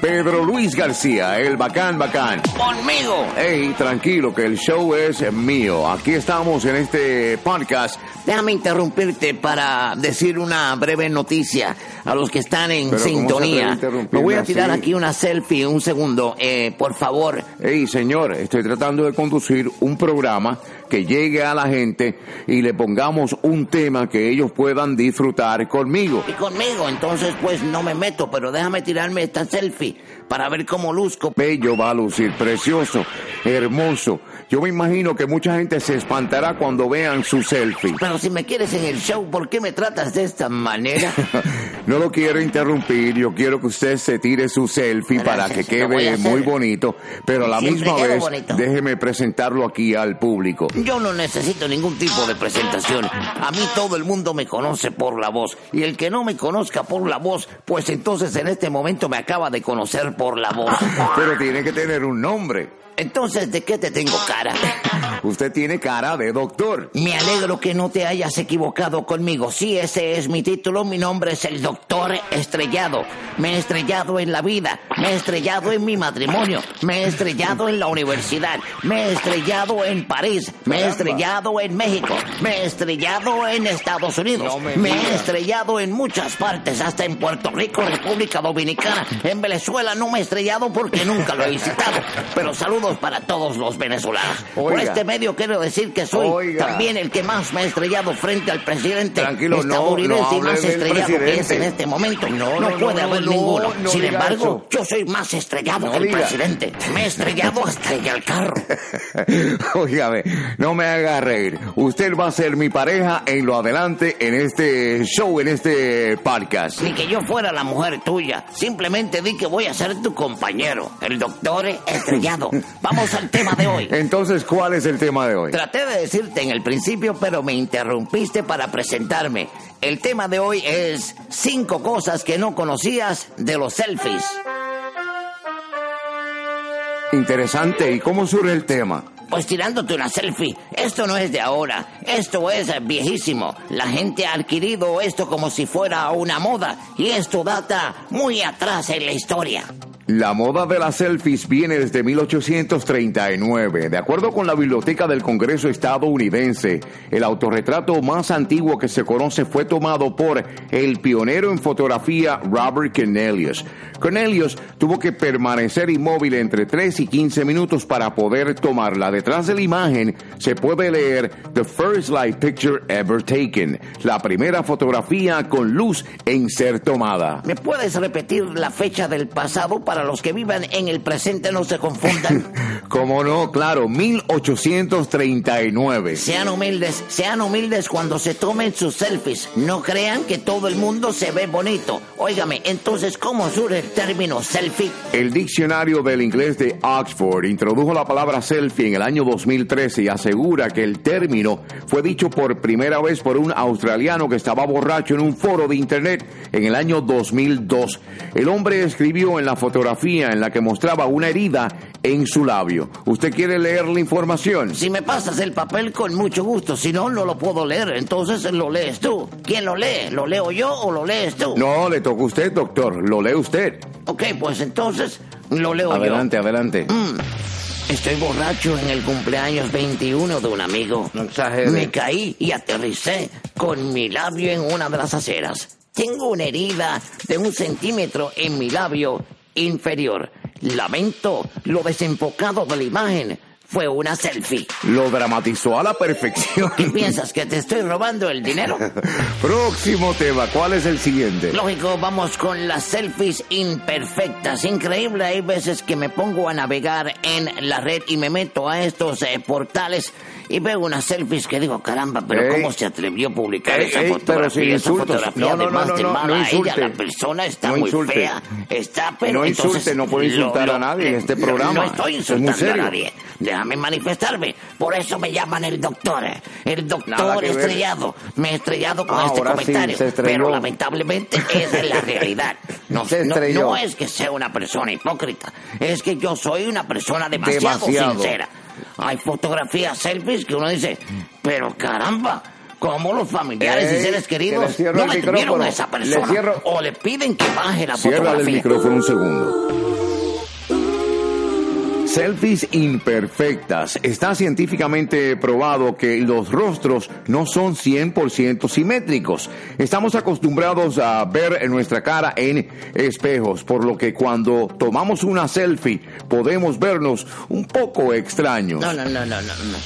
Pedro Luis García, el bacán bacán. Conmigo. Hey, tranquilo, que el show es mío. Aquí estamos en este podcast. Déjame interrumpirte para decir una breve noticia a los que están en Pero, ¿cómo se atreve a sintonía. Me voy a tirar así? aquí una selfie un segundo. Eh, por favor. Hey, señor, estoy tratando de conducir un programa que llegue a la gente y le pongamos un tema que ellos puedan disfrutar conmigo. Y conmigo, entonces pues no me meto, pero déjame tirarme esta selfie para ver cómo luzco. Bello va a lucir, precioso, hermoso. Yo me imagino que mucha gente se espantará cuando vean su selfie. Pero si me quieres en el show, ¿por qué me tratas de esta manera? No lo quiero interrumpir, yo quiero que usted se tire su selfie Gracias, para que quede muy bonito, pero a la misma vez bonito. déjeme presentarlo aquí al público. Yo no necesito ningún tipo de presentación. A mí todo el mundo me conoce por la voz. Y el que no me conozca por la voz, pues entonces en este momento me acaba de conocer por la voz. Pero tiene que tener un nombre. Entonces, ¿de qué te tengo cara? Usted tiene cara de doctor. Me alegro que no te hayas equivocado conmigo. Sí, ese es mi título. Mi nombre es el Doctor Estrellado. Me he estrellado en la vida. Me he estrellado en mi matrimonio. Me he estrellado en la universidad. Me he estrellado en París. Me he estrellado en México. Me he estrellado en Estados Unidos. No me me he estrellado en muchas partes, hasta en Puerto Rico, República Dominicana. En Venezuela no me he estrellado porque nunca lo he visitado. Pero saludos para todos los venezolanos. Por Oiga. este medio quiero decir que soy Oiga. también el que más me ha estrellado frente al presidente Tranquilo, no, estadounidense no y más estrellado que es en este momento. No, No, no, no, puede no, haber no, ninguno. no Sin embargo, eso. yo soy más estrellado No que el diga. presidente. Me he estrellado hasta en el carro. Óigame, no me haga reír. Usted va a ser mi pareja en lo adelante en este show, en este podcast. Ni que yo fuera la mujer tuya. Simplemente di que voy a ser tu compañero, el doctor estrellado. Vamos al tema de hoy. Entonces, ¿cuál es el tema de hoy? Traté de decirte en el principio, pero me interrumpiste para presentarme. El tema de hoy es cinco cosas que no conocías de los selfies. Interesante. ¿Y cómo surge el tema? Pues tirándote una selfie. Esto no es de ahora. Esto es viejísimo. La gente ha adquirido esto como si fuera una moda. Y esto data muy atrás en la historia. La moda de las selfies viene desde 1839. De acuerdo con la Biblioteca del Congreso estadounidense, el autorretrato más antiguo que se conoce fue tomado por el pionero en fotografía Robert Cornelius. Cornelius tuvo que permanecer inmóvil entre 3 y 15 minutos para poder tomarla. Detrás de la imagen se puede leer The First Light Picture Ever Taken, la primera fotografía con luz en ser tomada. ¿Me puedes repetir la fecha del pasado para los que vivan en el presente no se confundan? Como no, claro, 1839. Sean humildes, sean humildes cuando se tomen sus selfies. No crean que todo el mundo se ve bonito. Óigame, entonces, ¿cómo surge el término selfie? El diccionario del inglés de Oxford introdujo la palabra selfie en el año 2013 y asegura que el término fue dicho por primera vez por un australiano que estaba borracho en un foro de internet en el año 2002. El hombre escribió en la fotografía en la que mostraba una herida en su labio. ¿Usted quiere leer la información? Si me pasas el papel, con mucho gusto. Si no, no lo puedo leer. Entonces lo lees tú. ¿Quién lo lee? ¿Lo leo yo o lo lees tú? No, le toca a usted, doctor. Lo lee usted. Ok, pues entonces lo leo Adelante, adelante. yo. Mm, Estoy borracho en el cumpleaños 21 de un amigo. No. Me caí y aterricé con mi labio en una de las aceras. Tengo una herida de un centímetro en mi labio inferior. Lamento lo desenfocado de la imagen. Fue una selfie. Lo dramatizó a la perfección. ¿Qué piensas? ¿Que te estoy robando el dinero? Próximo tema. ¿Cuál es el siguiente? Lógico, vamos con las selfies imperfectas. Increíble, hay veces que me pongo a navegar en la red y me meto a estos eh, portales y veo unas selfies que digo, caramba, pero Ey. ¿cómo se atrevió a publicar Ey, esa ey, fotografía? Esa insultos. fotografía No, no, además no, de mala ella, la persona está muy fea. Está, pero No entonces, insulte, no puede insultar a nadie en este programa. No estoy Es insultando a nadie. Déjame manifestarme. Por eso me llaman el doctor. El doctor ver. estrellado. Me he estrellado con Ah, este sí, comentario. pero lamentablemente esa es la realidad. No, no- es que sea una persona hipócrita. Es que yo soy una persona demasiado, Demasiado. sincera. Hay fotografías, selfies que uno dice, pero caramba. ¿Cómo los familiares Ey, y seres que le queridos no el micrófono. a esa Le persona? cierro- O le piden que baje la Cierra el fotografía. micrófono un segundo. Selfies imperfectas. Está científicamente probado que los rostros no son 100% simétricos. Estamos acostumbrados a ver nuestra cara en espejos, por lo que cuando tomamos una selfie podemos vernos un poco extraños. No, no, no, no, no. no.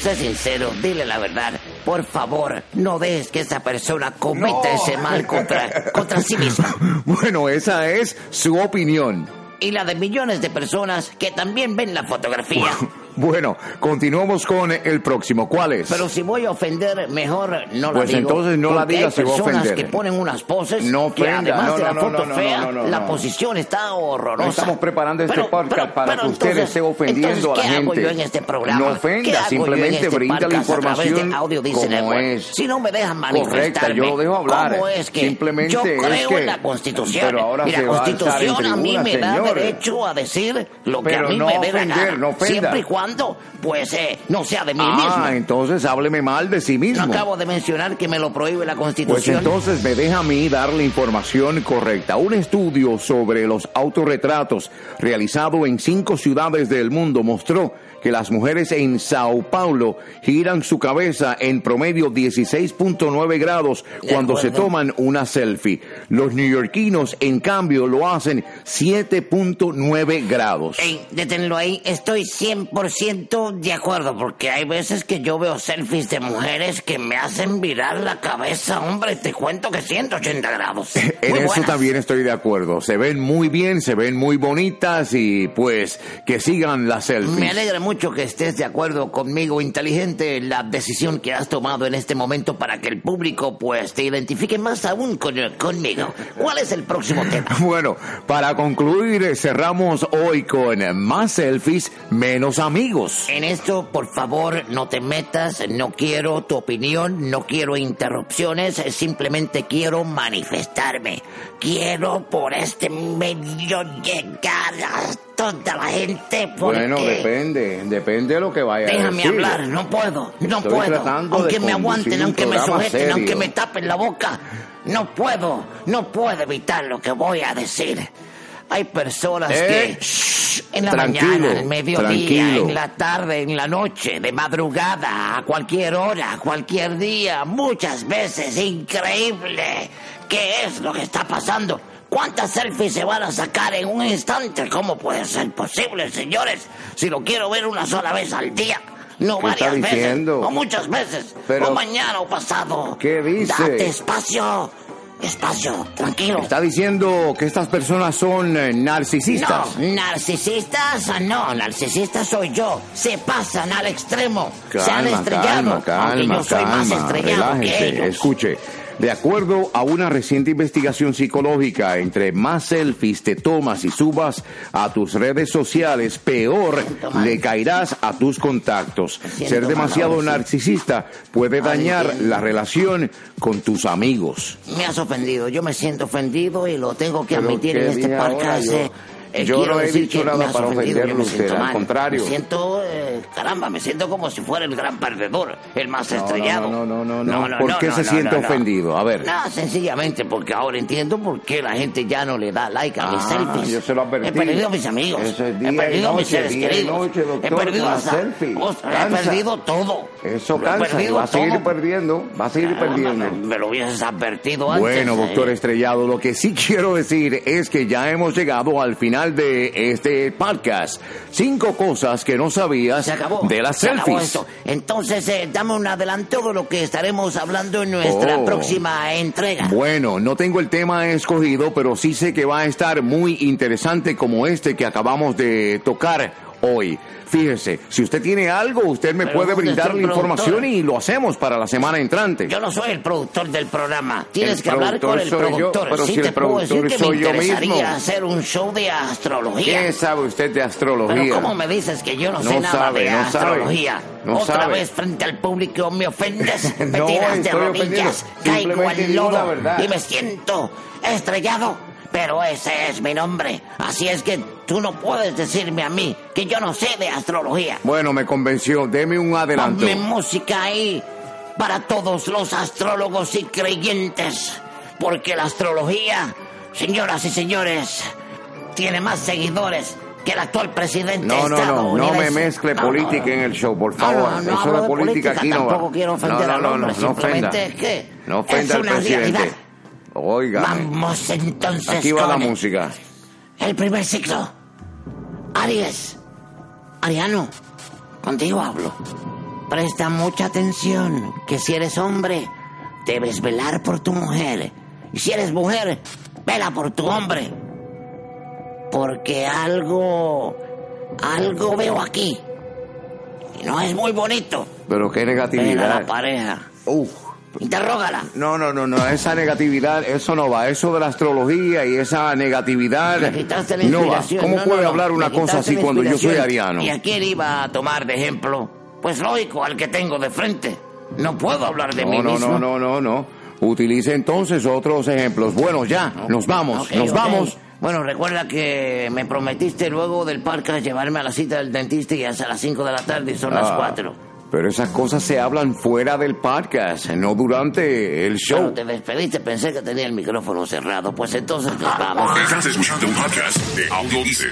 Sé sincero, dile la verdad. Por favor, no dejes que esa persona cometa ese mal contra, contra sí misma. Bueno, esa es su opinión. Y la de millones de personas que también ven la fotografía. Bueno, continuamos con el próximo. ¿Cuál es? Pero si voy a ofender, mejor no la Pues digo. entonces no la digas si va a personas ofender. que ponen unas poses No que además No, de la no, foto fea, la posición está horrorosa. No estamos preparando este podcast para que usted esté ofendiendo entonces, a la ¿qué hago gente. yo en este programa? No ofenda, ¿Qué hago yo simplemente en este brinda la información Audio como Network? es. Si no me dejan Correcta, manifestarme, yo lo dejo hablar. ¿cómo es que Simplemente yo es creo que- en la Constitución? pero ahora y la se va a Constitución a mí tribuna, me da señor. derecho a decir lo que Pero a mí no me dé la gana. Siempre y cuando, pues, eh, no sea de mí Ah, mismo. entonces hábleme mal de sí mismo. acabo de mencionar que me lo prohíbe la Pues Constitución. entonces me deja a mí dar la información correcta. Un estudio sobre los autorretratos realizado en cinco ciudades del mundo mostró que las mujeres en Sao Paulo giran su cabeza en promedio 16.9 grados cuando se toman una selfie. Los neoyorquinos, en cambio, lo hacen 7.9 grados. Ey, deténlo ahí, estoy 100% de acuerdo, porque hay veces que yo veo selfies de mujeres que me hacen virar la cabeza, hombre, te cuento que 180 grados. En eso también estoy de acuerdo. Se ven muy bien, se ven muy bonitas y pues que sigan las selfies. Me alegra mucho que estés de acuerdo conmigo, inteligente, la decisión que has tomado en este momento para que el público pues te identifique más aún con- conmigo. ¿Cuál es el próximo tema? Bueno, para concluir, eh, cerramos hoy con más selfies, menos amigos. En esto, por favor, no te metas, no quiero tu opinión, no quiero interrupciones, simplemente quiero manifestarme. Quiero por este medio llegar a toda la gente porque... Bueno, depende, depende de lo que vaya a Déjame decir. hablar, no puedo, no Estoy puedo. Aunque me aguanten, un aunque me sujeten, serio. aunque me tapen la boca, no puedo, no puedo evitar lo que voy a decir. Hay personas Eh, que shh, en la mañana, al mediodía, tranquilo. en la tarde, en la noche, de madrugada, a cualquier hora, a cualquier día, muchas veces, increíble. ¿Qué es lo que está pasando? ¿Cuántas selfies se van a sacar en un instante? ¿Cómo puede ser posible, señores? Si lo quiero ver una sola vez al día. No ¿Qué está varias veces, diciendo? o muchas veces, Pero- o mañana o pasado. ¿Qué dice? Date espacio, espacio, tranquilo. Está diciendo que estas personas son eh, narcisistas. No, narcisistas, no, narcisistas soy yo. Se pasan al extremo. se han Calma, estrellado. calma, aunque calma, yo soy más calma, estrellado que relájese. ellos. Escuche, de acuerdo a una reciente investigación psicológica, entre más selfies te tomas y subas a tus redes sociales, peor le caerás a tus contactos. Ser demasiado narcisista puede dañar la relación con tus amigos. Me has ofendido, yo me siento ofendido y lo tengo que admitir ¿qué en este podcast. Yo- eh, no he dicho nada para ofenderlo usted, al contrario. Me siento, caramba, me siento como si fuera el gran perdedor, el más No, estrellado. no, no, no, no, no. ¿Por qué se siente ofendido? A ver. No, sencillamente porque ahora entiendo por qué la gente ya no le da like a mis Ah, selfies. yo se lo advertí. He perdido a mis amigos. Eso es día he perdido a mis seres queridos. noche, doctor, he perdido con la hasta- selfie. Ostras, he perdido todo. Eso he cansa perdido va a seguir todo. perdiendo, va a seguir perdiendo. Me, me lo hubieses advertido antes. Bueno, eh. doctor Estrellado, lo que sí quiero decir es que ya hemos llegado al final de este podcast. Cinco cosas que no sabías Se acabó. de las Se acabó selfies. esto. Entonces, eh, dame un adelanto de lo que estaremos hablando en nuestra Oh. próxima entrega. Bueno, no tengo el tema escogido, pero sí sé que va a estar muy interesante como este que acabamos de tocar hoy. Fíjese, si usted tiene algo, usted me Pero puede ¿dónde brindar la información y lo hacemos para la semana entrante. Yo no soy el productor del programa. Tienes El que hablar con el productor yo, pero sí si te el puedo decir productor me soy yo mismo. hacer un show de astrología. ¿Qué sabe usted de astrología? Pero ¿cómo me dices que yo no, No sé nada sabe, de no sabe. astrología? No Otra sabe. vez frente al público me ofendes, me No, tiras de rodillas, caigo al lodo y me siento estrellado. Pero ese es mi nombre. Así es que tú no puedes decirme a mí que yo no sé de astrología. Bueno, me convenció. Deme un adelanto. Ponme música ahí para todos los astrólogos y creyentes. Porque la astrología, señoras y señores, tiene más seguidores que el actual presidente No, no, no, no me mezcle No, política no. en el show, por favor. Eso de política aquí no va. Tampoco quiero ofender no, al no, hombre, no, no ofenda. simplemente es que No ofenda es al una presidente. realidad. Oiga. Vamos entonces Aquí va la música. el primer ciclo. Aries. Ariano, contigo hablo. Presta mucha atención, que si eres hombre, debes velar por tu mujer. Y si eres mujer, vela por tu hombre. Porque algo, algo veo aquí. Y no es muy bonito. Pero qué Ver a la negatividad. pareja. Uf. Interrógala. No, no, no, no, esa negatividad, eso no va. Eso de la astrología y esa negatividad Le quitaste la no va. ¿Cómo No, puede no, hablar una cosa así cuando yo soy ariano? ¿Y a quién iba a tomar de ejemplo? Pues lógico, al que tengo de frente. No puedo hablar de mí No, no, mismo. no, no, no, no. Utilice entonces otros ejemplos. Bueno, ya, nos vamos, nos vamos. Bueno, recuerda que me prometiste luego del parque llevarme a la cita del dentista y hasta las 5 de la tarde y son las Ah, 4. Pero esas cosas se hablan fuera del podcast, no durante el show. Cuando te despediste pensé que tenía el micrófono cerrado. Pues entonces nos vamos. Estás escuchando un podcast de Audio Dice.